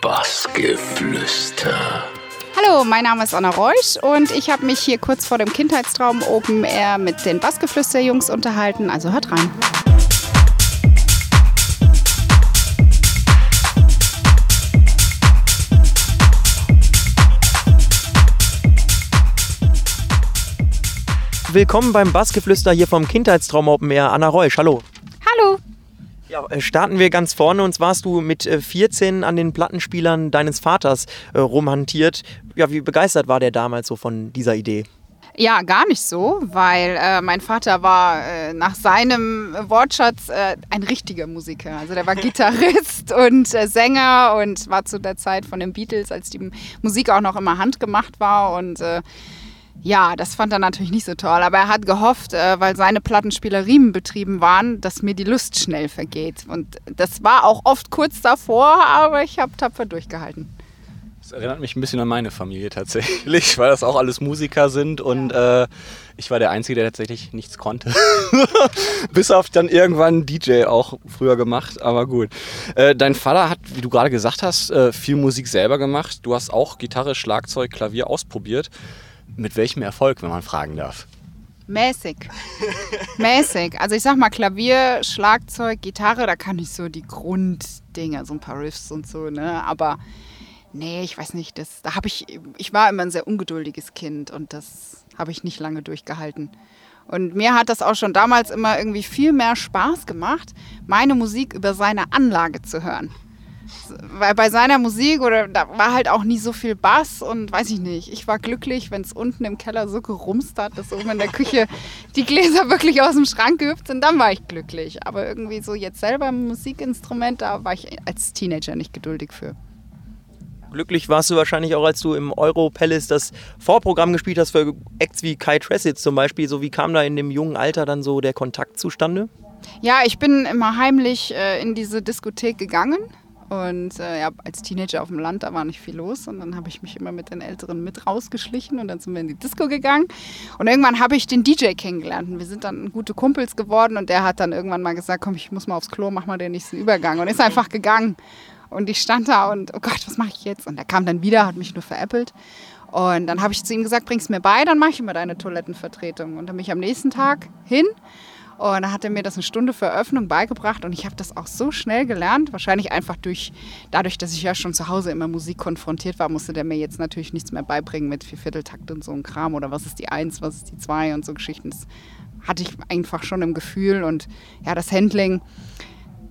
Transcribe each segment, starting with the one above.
Bassgeflüster. Hallo, mein Name ist Anna Reusch und ich habe mich hier kurz vor dem Kindheitstraum Open Air mit den Bassgeflüster-Jungs unterhalten. Also hört rein. Willkommen beim Bassgeflüster hier vom Kindheitstraum Open Air. Anna Reusch, hallo. Hallo. Ja, äh, starten wir ganz vorne und zwar hast du mit äh, 14 an den Plattenspielern deines Vaters äh, rumhantiert. Ja, wie begeistert war der damals so von dieser Idee? Ja, gar nicht so, weil äh, mein Vater war äh, nach seinem Wortschatz äh, ein richtiger Musiker. Also der war Gitarrist und äh, Sänger und war zu der Zeit von den Beatles, als die Musik auch noch immer handgemacht war und äh, ja, das fand er natürlich nicht so toll, aber er hat gehofft, äh, weil seine Plattenspieler Riemen betrieben waren, dass mir die Lust schnell vergeht. Und das war auch oft kurz davor, aber ich habe tapfer durchgehalten. Das erinnert mich ein bisschen an meine Familie tatsächlich, weil das auch alles Musiker sind und äh, ich war der Einzige, der tatsächlich nichts konnte. Bis auf dann irgendwann DJ auch früher gemacht, aber gut. Äh, dein Vater hat, wie du gerade gesagt hast, äh, viel Musik selber gemacht. Du hast auch Gitarre, Schlagzeug, Klavier ausprobiert. Mit welchem Erfolg, wenn man fragen darf? Mäßig. Mäßig. Also ich sag mal Klavier, Schlagzeug, Gitarre, da kann ich so die Grunddinger, so ein paar Riffs und so, ne? Aber nee, ich weiß nicht, das, da habe ich, ich war immer ein sehr ungeduldiges Kind und das habe ich nicht lange durchgehalten. Und mir hat das auch schon damals immer irgendwie viel mehr Spaß gemacht, meine Musik über seine Anlage zu hören weil bei seiner Musik oder da war halt auch nie so viel Bass und weiß ich nicht. Ich war glücklich, wenn es unten im Keller so gerumst hat, dass oben in der Küche die Gläser wirklich aus dem Schrank gehüpft sind, dann war ich glücklich. Aber irgendwie so jetzt selber ein Musikinstrument, da war ich als Teenager nicht geduldig für. Glücklich warst du wahrscheinlich auch, als du im Euro Palace das Vorprogramm gespielt hast für Acts wie Kai Tressitz zum Beispiel. So wie kam da in dem jungen Alter dann so der Kontakt zustande? Ja, ich bin immer heimlich äh, in diese Diskothek gegangen und äh, ja, als Teenager auf dem Land, da war nicht viel los. Und dann habe ich mich immer mit den Älteren mit rausgeschlichen und dann sind wir in die Disco gegangen. Und irgendwann habe ich den DJ kennengelernt. Und wir sind dann gute Kumpels geworden. Und der hat dann irgendwann mal gesagt, komm, ich muss mal aufs Klo, mach mal den nächsten Übergang. Und ist einfach gegangen. Und ich stand da und, oh Gott, was mache ich jetzt? Und er kam dann wieder, hat mich nur veräppelt. Und dann habe ich zu ihm gesagt, bring's mir bei, dann mache ich immer deine Toilettenvertretung. Und dann bin ich am nächsten Tag hin und dann hat er mir das eine Stunde für Eröffnung beigebracht und ich habe das auch so schnell gelernt. Wahrscheinlich einfach durch, dadurch, dass ich ja schon zu Hause immer Musik konfrontiert war, musste der mir jetzt natürlich nichts mehr beibringen mit Viervierteltakt und so ein Kram oder was ist die Eins, was ist die Zwei und so Geschichten. Das hatte ich einfach schon im Gefühl und ja, das Handling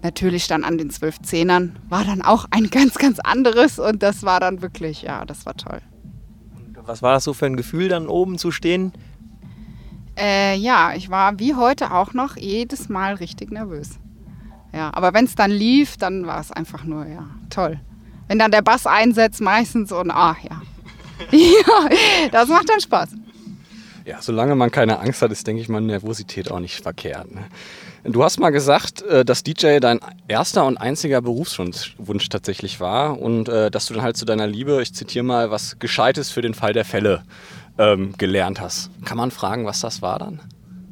natürlich dann an den zwölf Zehnern war dann auch ein ganz, ganz anderes und das war dann wirklich, ja, das war toll. Was war das so für ein Gefühl, dann oben zu stehen? Äh, ja, ich war wie heute auch noch jedes Mal richtig nervös. Ja, aber wenn es dann lief, dann war es einfach nur, ja, toll. Wenn dann der Bass einsetzt, meistens und, ah, ja. ja, das macht dann Spaß. Ja, solange man keine Angst hat, ist, denke ich mal, Nervosität auch nicht verkehrt. Ne? Du hast mal gesagt, äh, dass DJ dein erster und einziger Berufswunsch tatsächlich war und äh, dass du dann halt zu deiner Liebe, ich zitiere mal, was Gescheites für den Fall der Fälle ähm, gelernt hast. Kann man fragen, was das war dann?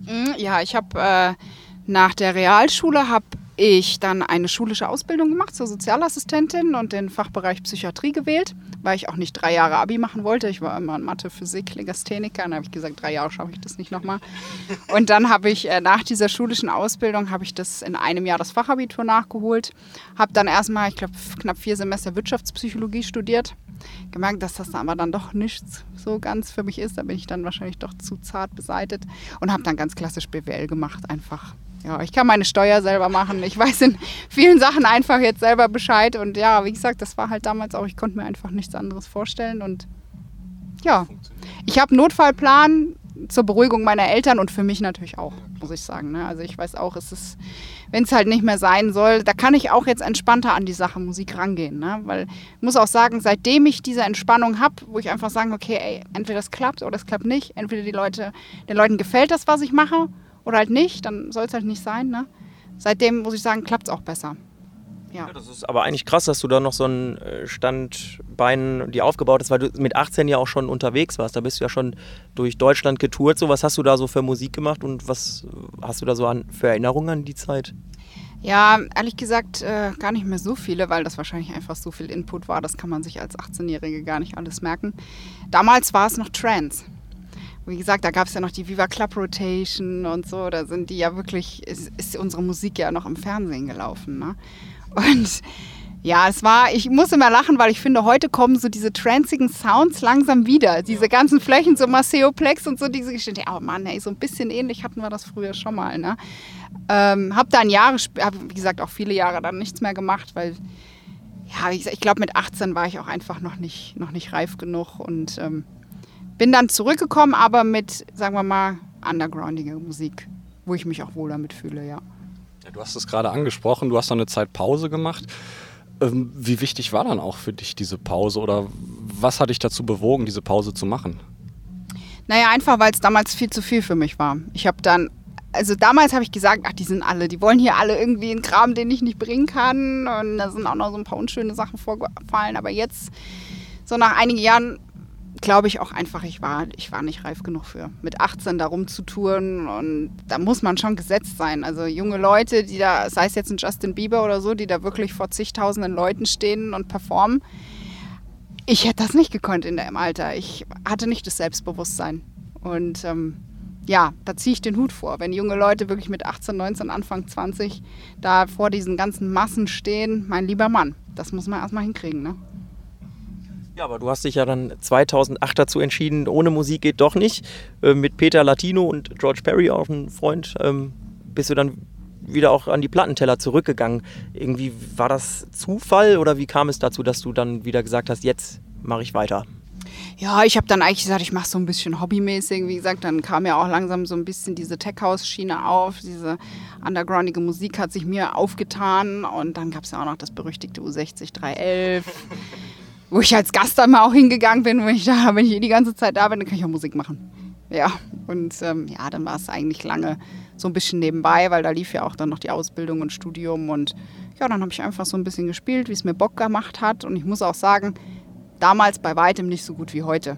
Mm, ja, ich habe äh, nach der Realschule habe ich dann eine schulische Ausbildung gemacht zur Sozialassistentin und den Fachbereich Psychiatrie gewählt, weil ich auch nicht drei Jahre Abi machen wollte. Ich war immer in Mathe, Physik, Legastheniker. Dann habe ich gesagt, drei Jahre schaffe ich das nicht nochmal. Und dann habe ich äh, nach dieser schulischen Ausbildung habe ich das in einem Jahr das Fachabitur nachgeholt. Habe dann erstmal, ich glaube, knapp vier Semester Wirtschaftspsychologie studiert gemerkt, dass das aber dann doch nichts so ganz für mich ist. Da bin ich dann wahrscheinlich doch zu zart beseitet und habe dann ganz klassisch BWL gemacht. Einfach, ja, ich kann meine Steuer selber machen. Ich weiß in vielen Sachen einfach jetzt selber Bescheid. Und ja, wie gesagt, das war halt damals auch, ich konnte mir einfach nichts anderes vorstellen. Und ja, ich habe einen Notfallplan zur Beruhigung meiner Eltern und für mich natürlich auch, muss ich sagen. Ne? Also ich weiß auch, es ist, wenn es halt nicht mehr sein soll, da kann ich auch jetzt entspannter an die Sache Musik rangehen. Ne? Weil ich muss auch sagen, seitdem ich diese Entspannung habe, wo ich einfach sagen, okay, ey, entweder das klappt oder es klappt nicht, entweder die Leute, den Leuten gefällt das, was ich mache, oder halt nicht, dann soll es halt nicht sein. Ne? Seitdem muss ich sagen, klappt es auch besser. Ja. ja. das ist aber eigentlich krass, dass du da noch so ein äh, Standbein die aufgebaut hast, weil du mit 18 ja auch schon unterwegs warst. Da bist du ja schon durch Deutschland getourt. So, was hast du da so für Musik gemacht und was hast du da so an, für Erinnerungen an die Zeit? Ja, ehrlich gesagt äh, gar nicht mehr so viele, weil das wahrscheinlich einfach so viel Input war. Das kann man sich als 18-Jährige gar nicht alles merken. Damals war es noch Trance. Wie gesagt, da gab es ja noch die Viva Club Rotation und so. Da sind die ja wirklich, ist, ist unsere Musik ja noch im Fernsehen gelaufen. Ne? Und ja, es war, ich muss immer lachen, weil ich finde, heute kommen so diese tranzigen Sounds langsam wieder. Diese ganzen Flächen, so Maceoplex und so diese Geschichte. Oh Mann, ey, so ein bisschen ähnlich hatten wir das früher schon mal. Ne? Ähm, hab dann Jahre, hab, wie gesagt, auch viele Jahre dann nichts mehr gemacht, weil, ja, ich, ich glaube, mit 18 war ich auch einfach noch nicht, noch nicht reif genug und ähm, bin dann zurückgekommen, aber mit, sagen wir mal, undergroundiger Musik, wo ich mich auch wohl damit fühle, ja. ja du hast es gerade angesprochen, du hast dann eine Zeit Pause gemacht. Ähm, wie wichtig war dann auch für dich diese Pause oder was hat dich dazu bewogen, diese Pause zu machen? Naja, einfach weil es damals viel zu viel für mich war. Ich habe dann, also damals habe ich gesagt, ach, die sind alle, die wollen hier alle irgendwie einen Kram, den ich nicht bringen kann. Und da sind auch noch so ein paar unschöne Sachen vorgefallen. Aber jetzt, so nach einigen Jahren, glaube ich auch einfach, ich war, ich war nicht reif genug für. Mit 18 da rumzutouren und da muss man schon gesetzt sein. Also junge Leute, die da, sei es jetzt ein Justin Bieber oder so, die da wirklich vor zigtausenden Leuten stehen und performen. Ich hätte das nicht gekonnt in dem Alter. Ich hatte nicht das Selbstbewusstsein. Und ähm, ja, da ziehe ich den Hut vor. Wenn junge Leute wirklich mit 18, 19, Anfang 20 da vor diesen ganzen Massen stehen, mein lieber Mann, das muss man erstmal hinkriegen, ne? Ja, aber du hast dich ja dann 2008 dazu entschieden, ohne Musik geht doch nicht. Äh, mit Peter Latino und George Perry, auch ein Freund, ähm, bist du dann wieder auch an die Plattenteller zurückgegangen. Irgendwie war das Zufall oder wie kam es dazu, dass du dann wieder gesagt hast, jetzt mache ich weiter? Ja, ich habe dann eigentlich gesagt, ich mache so ein bisschen hobbymäßig. Wie gesagt, dann kam ja auch langsam so ein bisschen diese Tech-House-Schiene auf. Diese undergroundige Musik hat sich mir aufgetan. Und dann gab es ja auch noch das berüchtigte U60 311 wo ich als Gast dann mal auch hingegangen bin, wo ich da, wenn ich eh die ganze Zeit da bin, dann kann ich auch Musik machen. Ja, und ähm, ja, dann war es eigentlich lange so ein bisschen nebenbei, weil da lief ja auch dann noch die Ausbildung und Studium und ja, dann habe ich einfach so ein bisschen gespielt, wie es mir Bock gemacht hat und ich muss auch sagen, damals bei weitem nicht so gut wie heute.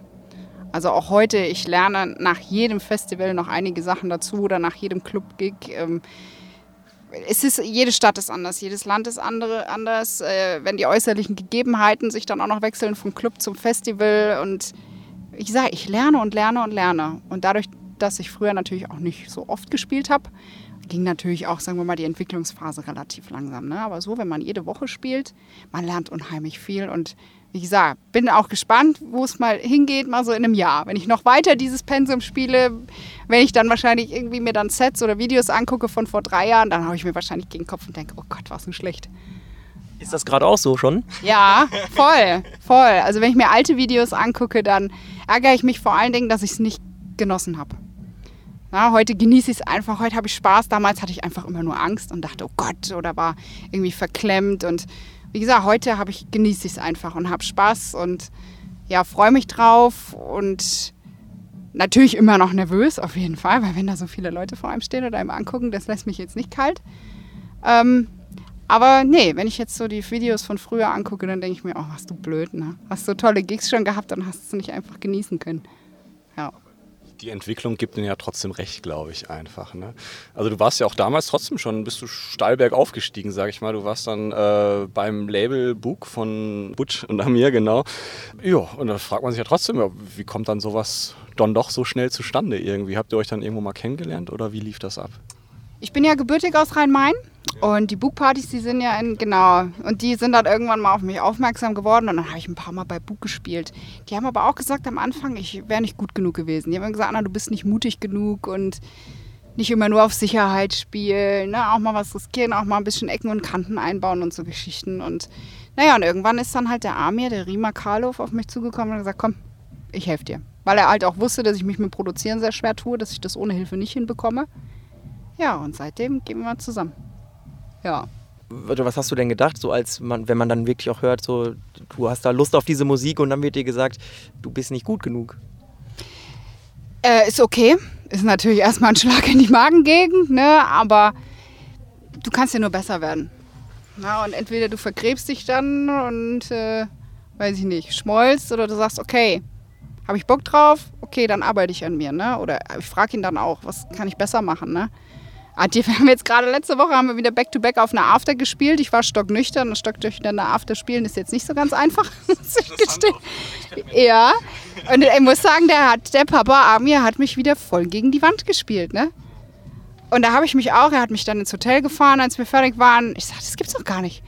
Also auch heute, ich lerne nach jedem Festival noch einige Sachen dazu oder nach jedem Club-Gig. Ähm, es ist, jede Stadt ist anders, jedes Land ist andere, anders. Äh, wenn die äußerlichen Gegebenheiten sich dann auch noch wechseln vom Club zum Festival und ich sage, ich lerne und lerne und lerne. Und dadurch, dass ich früher natürlich auch nicht so oft gespielt habe, ging natürlich auch, sagen wir mal, die Entwicklungsphase relativ langsam. Ne? Aber so, wenn man jede Woche spielt, man lernt unheimlich viel und wie gesagt, bin auch gespannt, wo es mal hingeht, mal so in einem Jahr. Wenn ich noch weiter dieses Pensum spiele, wenn ich dann wahrscheinlich irgendwie mir dann Sets oder Videos angucke von vor drei Jahren, dann haue ich mir wahrscheinlich gegen den Kopf und denke, oh Gott, war so schlecht. Ist das gerade auch so schon? Ja, voll, voll. Also wenn ich mir alte Videos angucke, dann ärgere ich mich vor allen Dingen, dass ich es nicht genossen habe. Ja, heute genieße ich es einfach, heute habe ich Spaß. Damals hatte ich einfach immer nur Angst und dachte, oh Gott, oder war irgendwie verklemmt und wie gesagt, heute habe ich genieße ich es einfach und habe Spaß und ja, freue mich drauf und natürlich immer noch nervös, auf jeden Fall, weil wenn da so viele Leute vor einem stehen oder einem angucken, das lässt mich jetzt nicht kalt. Ähm, aber nee, wenn ich jetzt so die Videos von früher angucke, dann denke ich mir, oh, was du blöd, ne? Hast so tolle Gigs schon gehabt, dann hast es nicht einfach genießen können. Die Entwicklung gibt ihnen ja trotzdem recht, glaube ich, einfach. Ne? Also du warst ja auch damals trotzdem schon, bist du steil bergauf gestiegen, sage ich mal. Du warst dann äh, beim Label Book von Butch und Amir, genau. Ja, und da fragt man sich ja trotzdem, wie kommt dann sowas dann doch so schnell zustande irgendwie? Habt ihr euch dann irgendwo mal kennengelernt oder wie lief das ab? Ich bin ja gebürtig aus Rhein-Main und die Book-Partys, die sind ja in, genau, und die sind dann irgendwann mal auf mich aufmerksam geworden und dann habe ich ein paar Mal bei Book gespielt. Die haben aber auch gesagt am Anfang, ich wäre nicht gut genug gewesen. Die haben gesagt, Anna, du bist nicht mutig genug und nicht immer nur auf Sicherheit spielen, ne? auch mal was riskieren, auch mal ein bisschen Ecken und Kanten einbauen und so Geschichten. Und naja, und irgendwann ist dann halt der Amir, der Rima Karloff, auf mich zugekommen und gesagt, komm, ich helfe dir. Weil er halt auch wusste, dass ich mich mit Produzieren sehr schwer tue, dass ich das ohne Hilfe nicht hinbekomme. Ja, und seitdem gehen wir zusammen. Ja. Was hast du denn gedacht, so als man, wenn man dann wirklich auch hört, so du hast da Lust auf diese Musik und dann wird dir gesagt, du bist nicht gut genug? Äh, ist okay. Ist natürlich erstmal ein Schlag in die Magengegend, ne? aber du kannst ja nur besser werden. Na, und entweder du vergräbst dich dann und, äh, weiß ich nicht, schmollst oder du sagst, okay, habe ich Bock drauf? Okay, dann arbeite ich an mir. Ne? Oder ich frage ihn dann auch, was kann ich besser machen? Ne? Wir haben jetzt gerade letzte Woche haben wir wieder Back-to-Back -back auf einer After gespielt. Ich war stocknüchtern und stocknüchtern After spielen ist jetzt nicht so ganz einfach, muss ich gestehen. Ja, und ich muss sagen, der, hat, der Papa Amir hat mich wieder voll gegen die Wand gespielt, ne? Und da habe ich mich auch, er hat mich dann ins Hotel gefahren, als wir fertig waren. Ich sagte, das gibt's doch gar nicht.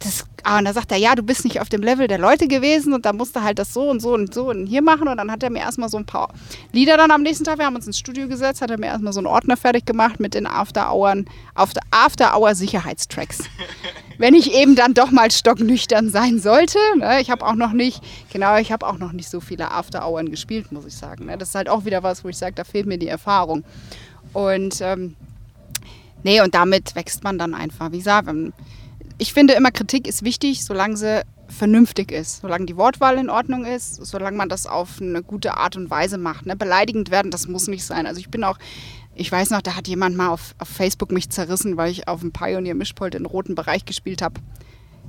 Das, ah, und da sagt er, ja, du bist nicht auf dem Level der Leute gewesen und da musst du halt das so und so und so und hier machen. Und dann hat er mir erstmal so ein paar Lieder dann am nächsten Tag, wir haben uns ins Studio gesetzt, hat er mir erstmal so einen Ordner fertig gemacht mit den After-Hour After, After Sicherheitstracks. Wenn ich eben dann doch mal stocknüchtern sein sollte. Ne? Ich habe auch noch nicht, genau, ich habe auch noch nicht so viele After-Hours gespielt, muss ich sagen. Ne? Das ist halt auch wieder was, wo ich sage, da fehlt mir die Erfahrung. Und ähm, nee, und damit wächst man dann einfach. Wie gesagt, ich finde immer, Kritik ist wichtig, solange sie vernünftig ist, solange die Wortwahl in Ordnung ist, solange man das auf eine gute Art und Weise macht. Ne? Beleidigend werden, das muss nicht sein. Also ich bin auch, ich weiß noch, da hat jemand mal auf, auf Facebook mich zerrissen, weil ich auf dem Pioneer Mischpult den roten Bereich gespielt habe.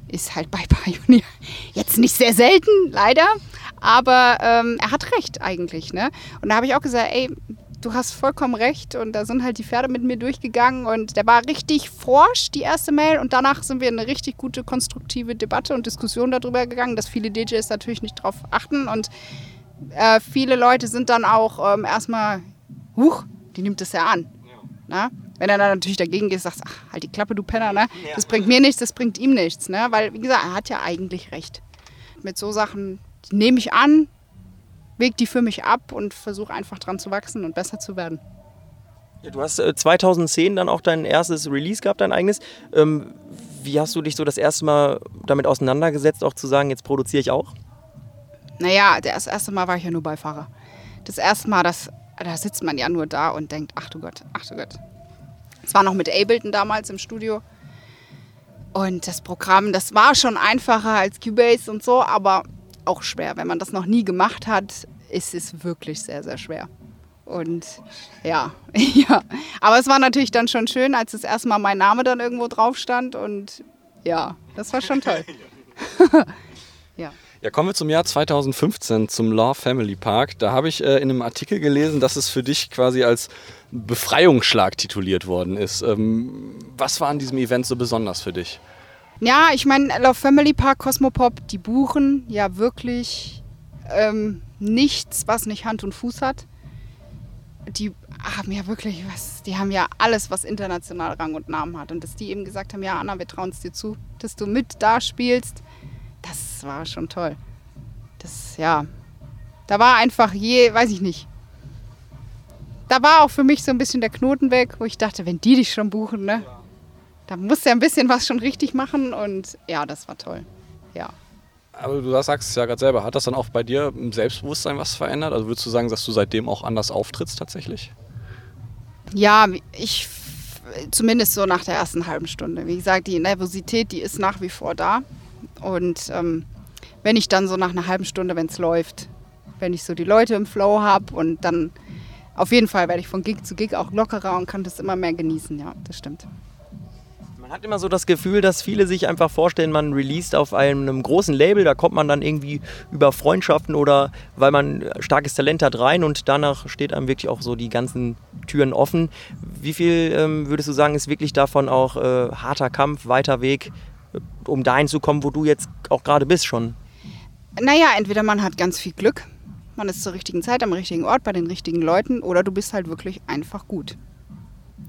Ist halt bei Pioneer jetzt nicht sehr selten, leider. Aber ähm, er hat recht eigentlich. Ne? Und da habe ich auch gesagt, ey, du hast vollkommen recht. Und da sind halt die Pferde mit mir durchgegangen und der war richtig forsch, die erste Mail. Und danach sind wir in eine richtig gute, konstruktive Debatte und Diskussion darüber gegangen, dass viele DJs natürlich nicht drauf achten. Und äh, viele Leute sind dann auch ähm, erstmal, huch, die nimmt es ja an. Ja. Wenn er dann natürlich dagegen geht, sagst, ach, halt die Klappe, du Penner, ne? Das bringt mir nichts, das bringt ihm nichts, ne? Weil, wie gesagt, er hat ja eigentlich recht. Mit so Sachen nehme ich an, wege die für mich ab und versuche einfach dran zu wachsen und besser zu werden. Ja, du hast äh, 2010 dann auch dein erstes Release gehabt, dein eigenes. Ähm, wie hast du dich so das erste Mal damit auseinandergesetzt, auch zu sagen, jetzt produziere ich auch? Naja, das erste Mal war ich ja nur Beifahrer. Das erste Mal, das, da sitzt man ja nur da und denkt, ach du Gott, ach du Gott. Es war noch mit Ableton damals im Studio. Und das Programm, das war schon einfacher als Cubase und so, aber auch schwer. Wenn man das noch nie gemacht hat, ist es wirklich sehr, sehr schwer. Und ja, ja. Aber es war natürlich dann schon schön, als das erste Mal mein Name dann irgendwo drauf stand. Und ja, das war schon toll. ja. Ja, kommen wir zum Jahr 2015, zum Law Family Park. Da habe ich äh, in einem Artikel gelesen, dass es für dich quasi als Befreiungsschlag tituliert worden ist. Ähm, was war an diesem Event so besonders für dich? Ja, ich meine, Love Family Park, Cosmopop, die buchen ja wirklich ähm, nichts, was nicht Hand und Fuß hat. Die haben ja wirklich was, die haben ja alles, was international Rang und Namen hat. Und dass die eben gesagt haben, ja, Anna, wir trauen es dir zu, dass du mit da spielst, das war schon toll. Das, ja, da war einfach je, weiß ich nicht. Da war auch für mich so ein bisschen der Knoten weg, wo ich dachte, wenn die dich schon buchen, ne? Ja da musste er ein bisschen was schon richtig machen und ja, das war toll. Ja. Aber du sagst es ja gerade selber, hat das dann auch bei dir im Selbstbewusstsein was verändert? Also würdest du sagen, dass du seitdem auch anders auftrittst tatsächlich? Ja, ich zumindest so nach der ersten halben Stunde. Wie gesagt, die Nervosität, die ist nach wie vor da. Und ähm, wenn ich dann so nach einer halben Stunde, wenn es läuft, wenn ich so die Leute im Flow habe und dann auf jeden Fall werde ich von Gig zu Gig auch lockerer und kann das immer mehr genießen. Ja, das stimmt. Man hat immer so das Gefühl, dass viele sich einfach vorstellen, man released auf einem großen Label, da kommt man dann irgendwie über Freundschaften oder weil man starkes Talent hat rein und danach steht einem wirklich auch so die ganzen Türen offen. Wie viel ähm, würdest du sagen, ist wirklich davon auch äh, harter Kampf, weiter Weg, äh, um dahin zu kommen, wo du jetzt auch gerade bist schon? Naja, entweder man hat ganz viel Glück, man ist zur richtigen Zeit am richtigen Ort bei den richtigen Leuten oder du bist halt wirklich einfach gut.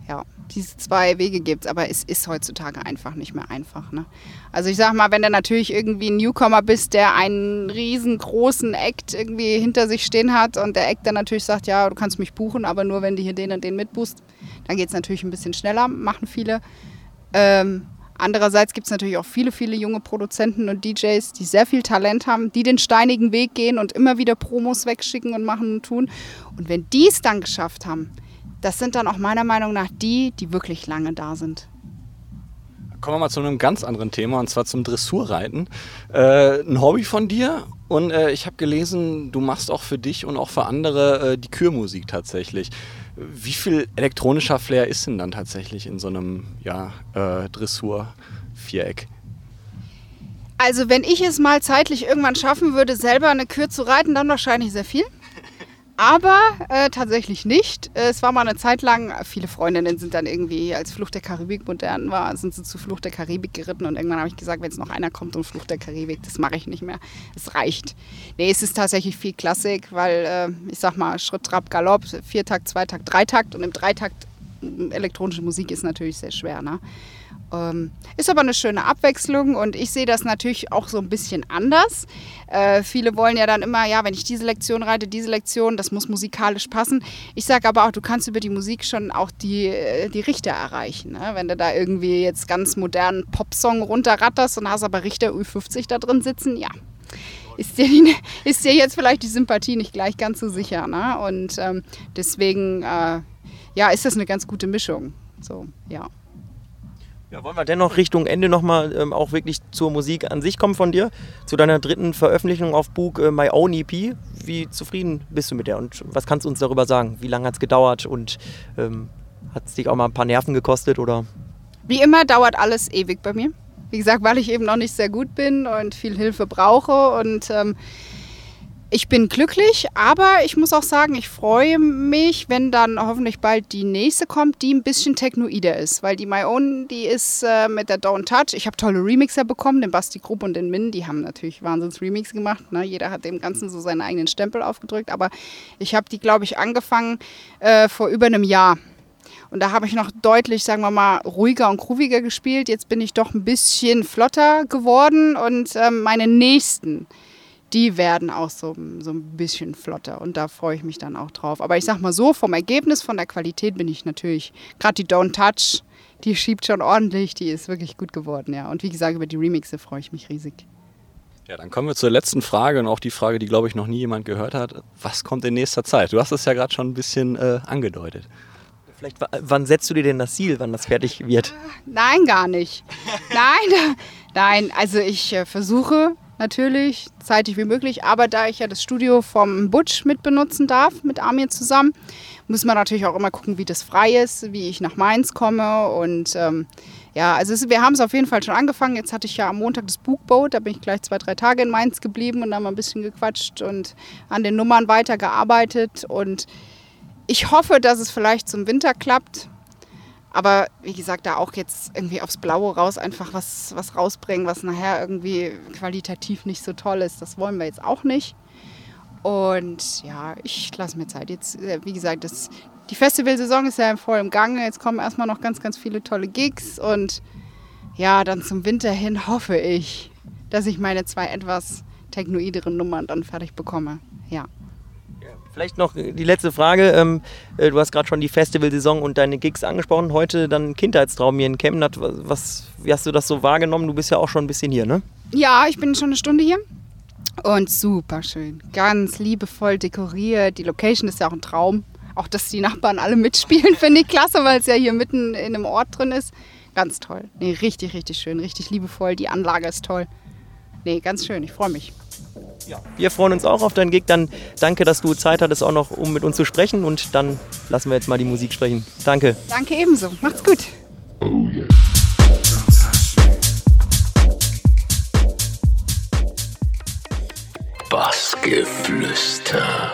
Ja diese zwei Wege gibt es, aber es ist heutzutage einfach nicht mehr einfach. Ne? Also ich sag mal, wenn du natürlich irgendwie ein Newcomer bist, der einen riesengroßen Act irgendwie hinter sich stehen hat und der Act dann natürlich sagt, ja, du kannst mich buchen, aber nur wenn du hier den und den mitbuchst, dann geht es natürlich ein bisschen schneller, machen viele. Ähm, andererseits gibt es natürlich auch viele, viele junge Produzenten und DJs, die sehr viel Talent haben, die den steinigen Weg gehen und immer wieder Promos wegschicken und machen und tun. Und wenn die es dann geschafft haben, das sind dann auch meiner Meinung nach die, die wirklich lange da sind. Kommen wir mal zu einem ganz anderen Thema und zwar zum Dressurreiten. Äh, ein Hobby von dir und äh, ich habe gelesen, du machst auch für dich und auch für andere äh, die Kürmusik tatsächlich. Wie viel elektronischer Flair ist denn dann tatsächlich in so einem ja, äh, Dressur-Viereck? Also wenn ich es mal zeitlich irgendwann schaffen würde, selber eine Kür zu reiten, dann wahrscheinlich sehr viel. Aber äh, tatsächlich nicht. Es war mal eine Zeit lang, viele Freundinnen sind dann irgendwie, als Flucht der Karibik modern war, sind sie zu Flucht der Karibik geritten und irgendwann habe ich gesagt, wenn jetzt noch einer kommt und Flucht der Karibik, das mache ich nicht mehr. Es reicht. Nee, es ist tatsächlich viel Klassik, weil äh, ich sag mal, Schritt, Trab, Galopp, Viertakt, Zweitakt, Dreitakt und im Dreitakt elektronische Musik ist natürlich sehr schwer. Ne? Ähm, ist aber eine schöne Abwechslung und ich sehe das natürlich auch so ein bisschen anders. Äh, viele wollen ja dann immer, ja, wenn ich diese Lektion reite, diese Lektion, das muss musikalisch passen. Ich sage aber auch, du kannst über die Musik schon auch die, äh, die Richter erreichen. Ne? Wenn du da irgendwie jetzt ganz modernen Popsong runterratterst und hast aber Richter Ü50 da drin sitzen, ja. Ist dir, die, ist dir jetzt vielleicht die Sympathie nicht gleich ganz so sicher. Ne? Und ähm, deswegen, äh, ja, ist das eine ganz gute Mischung. So, ja. Ja, wollen wir dennoch Richtung Ende nochmal ähm, auch wirklich zur Musik an sich kommen von dir? Zu deiner dritten Veröffentlichung auf Bug äh, My Own EP. Wie zufrieden bist du mit der und was kannst du uns darüber sagen? Wie lange hat es gedauert und ähm, hat es dich auch mal ein paar Nerven gekostet? Oder? Wie immer dauert alles ewig bei mir. Wie gesagt, weil ich eben noch nicht sehr gut bin und viel Hilfe brauche und ähm, ich bin glücklich, aber ich muss auch sagen, ich freue mich, wenn dann hoffentlich bald die nächste kommt, die ein bisschen technoider ist. Weil die My Own, die ist äh, mit der Don't Touch. Ich habe tolle Remixer bekommen, den Basti Grupp und den Min. Die haben natürlich Wahnsinns-Remix gemacht. Ne? Jeder hat dem Ganzen so seinen eigenen Stempel aufgedrückt. Aber ich habe die, glaube ich, angefangen äh, vor über einem Jahr. Und da habe ich noch deutlich, sagen wir mal, ruhiger und grooviger gespielt. Jetzt bin ich doch ein bisschen flotter geworden und äh, meine nächsten die werden auch so, so ein bisschen flotter und da freue ich mich dann auch drauf. Aber ich sag mal so, vom Ergebnis, von der Qualität bin ich natürlich, gerade die Don't Touch, die schiebt schon ordentlich, die ist wirklich gut geworden, ja. Und wie gesagt, über die Remixe freue ich mich riesig. Ja, dann kommen wir zur letzten Frage und auch die Frage, die, glaube ich, noch nie jemand gehört hat. Was kommt in nächster Zeit? Du hast es ja gerade schon ein bisschen äh, angedeutet. Vielleicht, wann setzt du dir denn das Ziel, wann das fertig wird? Nein, gar nicht. nein, nein, also ich äh, versuche natürlich, zeitig wie möglich. Aber da ich ja das Studio vom Butch mit benutzen darf, mit Amir zusammen, muss man natürlich auch immer gucken, wie das frei ist, wie ich nach Mainz komme. Und ähm, ja, also es, wir haben es auf jeden Fall schon angefangen. Jetzt hatte ich ja am Montag das Bookboat, da bin ich gleich zwei, drei Tage in Mainz geblieben und dann mal ein bisschen gequatscht und an den Nummern weitergearbeitet. Und ich hoffe, dass es vielleicht zum Winter klappt. Aber wie gesagt, da auch jetzt irgendwie aufs Blaue raus einfach was, was rausbringen, was nachher irgendwie qualitativ nicht so toll ist, das wollen wir jetzt auch nicht. Und ja, ich lasse mir Zeit. Jetzt, äh, wie gesagt, das, die Festivalsaison ist ja voll im Gange. Jetzt kommen erstmal noch ganz, ganz viele tolle Gigs. Und ja, dann zum Winter hin hoffe ich, dass ich meine zwei etwas technoideren Nummern dann fertig bekomme. Ja. Vielleicht noch die letzte Frage. Ähm, äh, du hast gerade schon die Festivalsaison und deine Gigs angesprochen. Heute dann Kindheitstraum hier in Chemnat. Was, wie hast du das so wahrgenommen? Du bist ja auch schon ein bisschen hier, ne? Ja, ich bin schon eine Stunde hier. Und super schön. Ganz liebevoll dekoriert. Die Location ist ja auch ein Traum. Auch, dass die Nachbarn alle mitspielen, finde ich klasse, weil es ja hier mitten in einem Ort drin ist. Ganz toll. Nee, richtig, richtig schön. Richtig liebevoll. Die Anlage ist toll. Nee, ganz schön. Ich freue mich. Ja. Wir freuen uns auch auf deinen Gig. Dann danke, dass du Zeit hattest, auch noch um mit uns zu sprechen. Und dann lassen wir jetzt mal die Musik sprechen. Danke. Danke ebenso. Macht's gut. Oh yeah. Bassgeflüster.